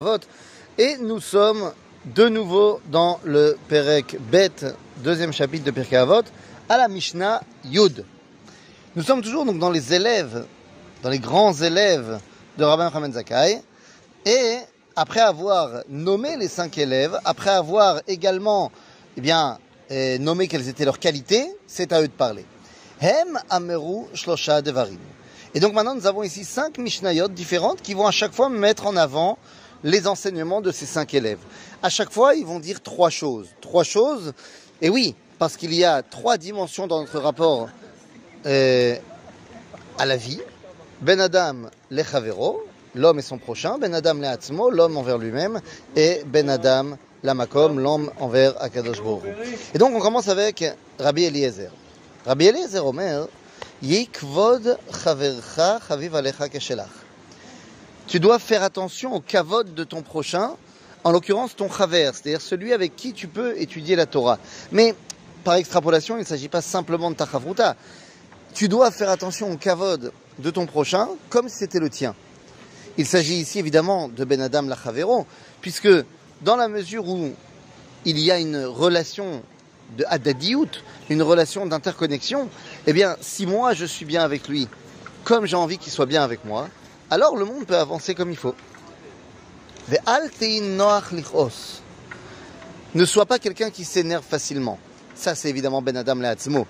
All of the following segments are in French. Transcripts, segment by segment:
Avot. Et nous sommes de nouveau dans le Perek Bet, deuxième chapitre de Pirkei Avot, à la Mishnah Yud. Nous sommes toujours donc dans les élèves, dans les grands élèves de Rabbi Mohamed Zakai. Et après avoir nommé les cinq élèves, après avoir également eh bien, eh, nommé quelles étaient leurs qualités, c'est à eux de parler. Hem Ameru Shlosha Devarim. Et donc maintenant nous avons ici cinq Mishnayot différentes qui vont à chaque fois mettre en avant les enseignements de ces cinq élèves. À chaque fois, ils vont dire trois choses. Trois choses, et oui, parce qu'il y a trois dimensions dans notre rapport euh, à la vie. Ben Adam lechavero, l'homme et son prochain. Ben Adam le'atzmo, l'homme envers lui-même. Et Ben Adam lamakom, l'homme envers Akadosh Baruch Et donc on commence avec Rabbi Eliezer. Rabbi Eliezer Omer, Yikvod chavercha chaviv alecha keshelach tu dois faire attention au kavod de ton prochain, en l'occurrence ton chaver, c'est-à-dire celui avec qui tu peux étudier la Torah. Mais par extrapolation, il ne s'agit pas simplement de ta chavruta. Tu dois faire attention au kavod de ton prochain comme si c'était le tien. Il s'agit ici évidemment de Ben Adam Lachavero, puisque dans la mesure où il y a une relation de une relation d'interconnexion, eh bien, si moi je suis bien avec lui, comme j'ai envie qu'il soit bien avec moi, alors le monde peut avancer comme il faut. Ne sois pas quelqu'un qui s'énerve facilement. Ça, c'est évidemment Ben Adam Leatzmo.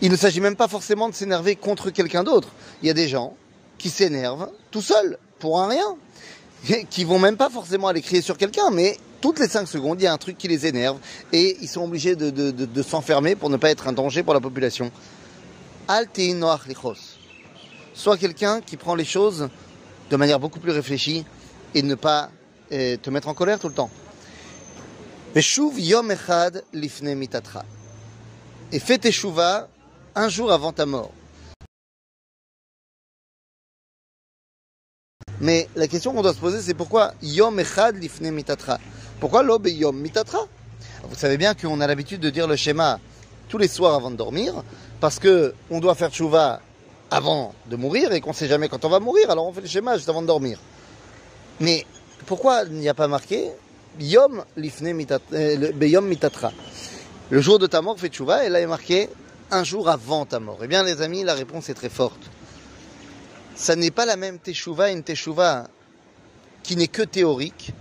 Il ne s'agit même pas forcément de s'énerver contre quelqu'un d'autre. Il y a des gens qui s'énervent tout seuls, pour un rien, qui vont même pas forcément aller crier sur quelqu'un, mais toutes les 5 secondes, il y a un truc qui les énerve et ils sont obligés de, s'enfermer pour ne pas être un danger pour la population. Sois quelqu'un qui prend les choses de manière beaucoup plus réfléchie et ne pas euh, te mettre en colère tout le temps. lifne. Et fais tes un jour avant ta mort. Mais la question qu'on doit se poser, c'est pourquoi yom echad lifne mitatra? Pourquoi l'obe yom mitatra? Vous savez bien qu'on a l'habitude de dire le schéma tous les soirs avant de dormir, parce que on doit faire chouva avant de mourir et qu'on ne sait jamais quand on va mourir, alors on fait le schéma juste avant de dormir. Mais pourquoi il n'y a pas marqué Yom lifne euh, mitatra? Le jour de ta mort, fait tchouva, et là il est marqué un jour avant ta mort. Eh bien les amis, la réponse est très forte. Ça n'est pas la même teshuva, une teshuva qui n'est que théorique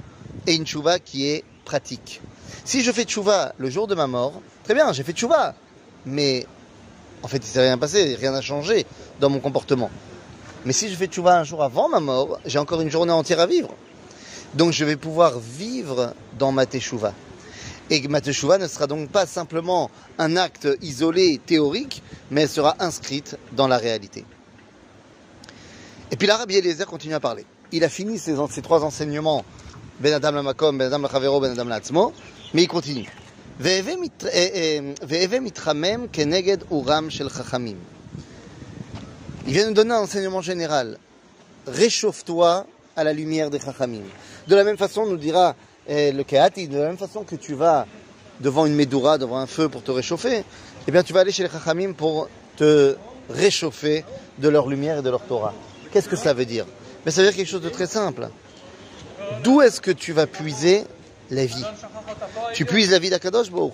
et une tchouva qui est pratique. Si je fais tchouva le jour de ma mort, très bien, j'ai fait tchouva, mais en fait, il s'est rien passé, rien n'a changé dans mon comportement. Mais si je fais tchouva un jour avant ma mort, j'ai encore une journée entière à vivre. Donc je vais pouvoir vivre dans ma teshuva. Et ma teshuva ne sera donc pas simplement un acte isolé, théorique, mais elle sera inscrite dans la réalité. Et puis là, Rabbi Eliezer continue à parler. Il a fini ses, trois enseignements, Ben Adam la Makom, Ben Adam la Chavero, Ben Adam la mais il continue. Il vient nous donner un enseignement général. Réchauffe-toi à la lumière des chachamim. De la même façon, nous dira eh, le Kehati, de la même façon que tu vas devant une médoura, devant un feu pour te réchauffer, eh bien tu vas aller chez les chachamim pour te réchauffer de leur lumière et de leur Torah. Qu'est-ce que ça veut dire? Mais ça veut dire quelque chose de très simple. D'où est-ce que tu vas puiser la vie? Tu puises la vie d'Akadosh Baruch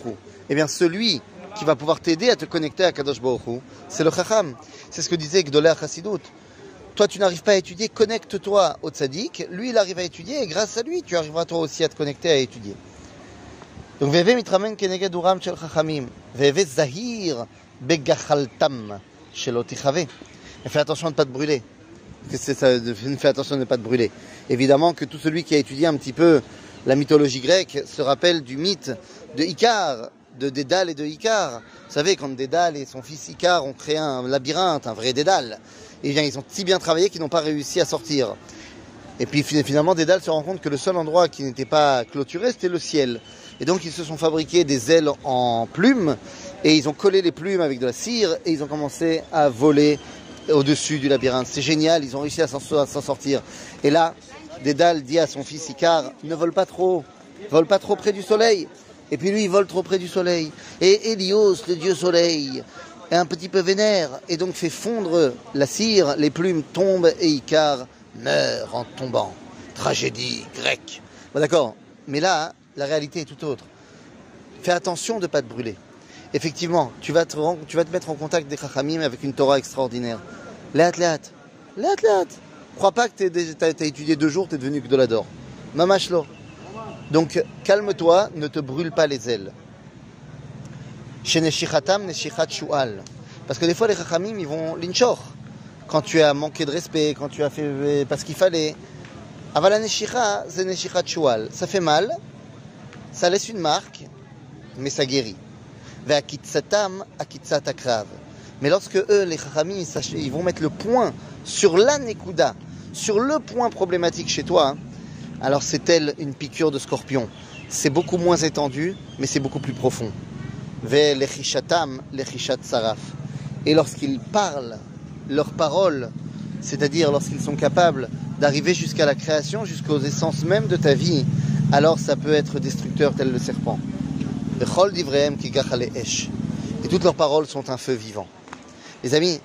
Eh bien, celui qui va pouvoir t'aider à te connecter à Kadosh Baruch c'est le Chacham. C'est ce que disait Gdolé Chassidut. Toi, tu n'arrives pas à étudier, connecte-toi au tzaddik. Lui, il arrive à étudier et grâce à lui, tu arriveras toi aussi à te connecter à étudier. Donc, Veve mitramen keneged uram shel chachamim. Veve zahir begachaltam shel Fais attention de ne pas te brûler. Fais attention de ne pas te brûler. Évidemment que tout celui qui a étudié un petit peu la mythologie grecque se rappelle du mythe de Icare, de Dédale et de Icare. Vous savez, quand Dédale et son fils Icare ont créé un labyrinthe, un vrai Dédale, eh bien, ils ont si bien travaillé qu'ils n'ont pas réussi à sortir. Et puis finalement, Dédale se rend compte que le seul endroit qui n'était pas clôturé, c'était le ciel. Et donc ils se sont fabriqués des ailes en plumes, et ils ont collé les plumes avec de la cire, et ils ont commencé à voler au-dessus du labyrinthe. C'est génial, ils ont réussi à s'en sortir. Et là, Dédale dit à son fils Icar, ne vole pas trop, vole pas trop près du soleil. Et puis lui, il vole trop près du soleil. Et Hélios, le dieu soleil, est un petit peu vénère, et donc fait fondre la cire, les plumes tombent, et Icar meurt en tombant. Tragédie grecque. Bon, d'accord, mais là, la réalité est tout autre. Fais attention de ne pas te brûler. Effectivement, tu vas te, mettre en contact des Chachamim avec une Torah extraordinaire. Léat, léat. Léat, léat. Crois pas que tu as, étudié deux jours, tu es devenu Gdolador. Mamashlo. Donc, calme-toi, ne te brûle pas les ailes. Chez Neshichatam, Neshichat Shual. Parce que des fois, les Chachamim, ils vont l'inchor. Quand tu as manqué de respect, quand tu as fait parce qu'il fallait. Avala Neshicha, c'est Neshichat Shual. Ça fait mal, ça laisse une marque, mais ça guérit. Mais lorsque eux, les Chachamim, ils vont mettre le point sur la Nekuda, sur le point problématique chez toi, hein, alors c'est elle une piqûre de scorpion. C'est beaucoup moins étendu, mais c'est beaucoup plus profond. Ve lechishatam, lechishat saraf. Et lorsqu'ils parlent, leurs paroles, c'est-à-dire lorsqu'ils sont capables d'arriver jusqu'à la création, jusqu'aux essences même de ta vie, alors ça peut être destructeur tel le serpent. Et toutes leurs paroles sont un feu vivant. Les amis,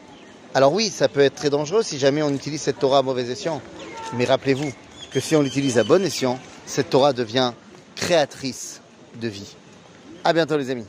alors oui, ça peut être très dangereux si jamais on utilise cette Torah à mauvais escient. Mais rappelez-vous que si on l'utilise à bon escient, cette Torah devient créatrice de vie. À bientôt les amis.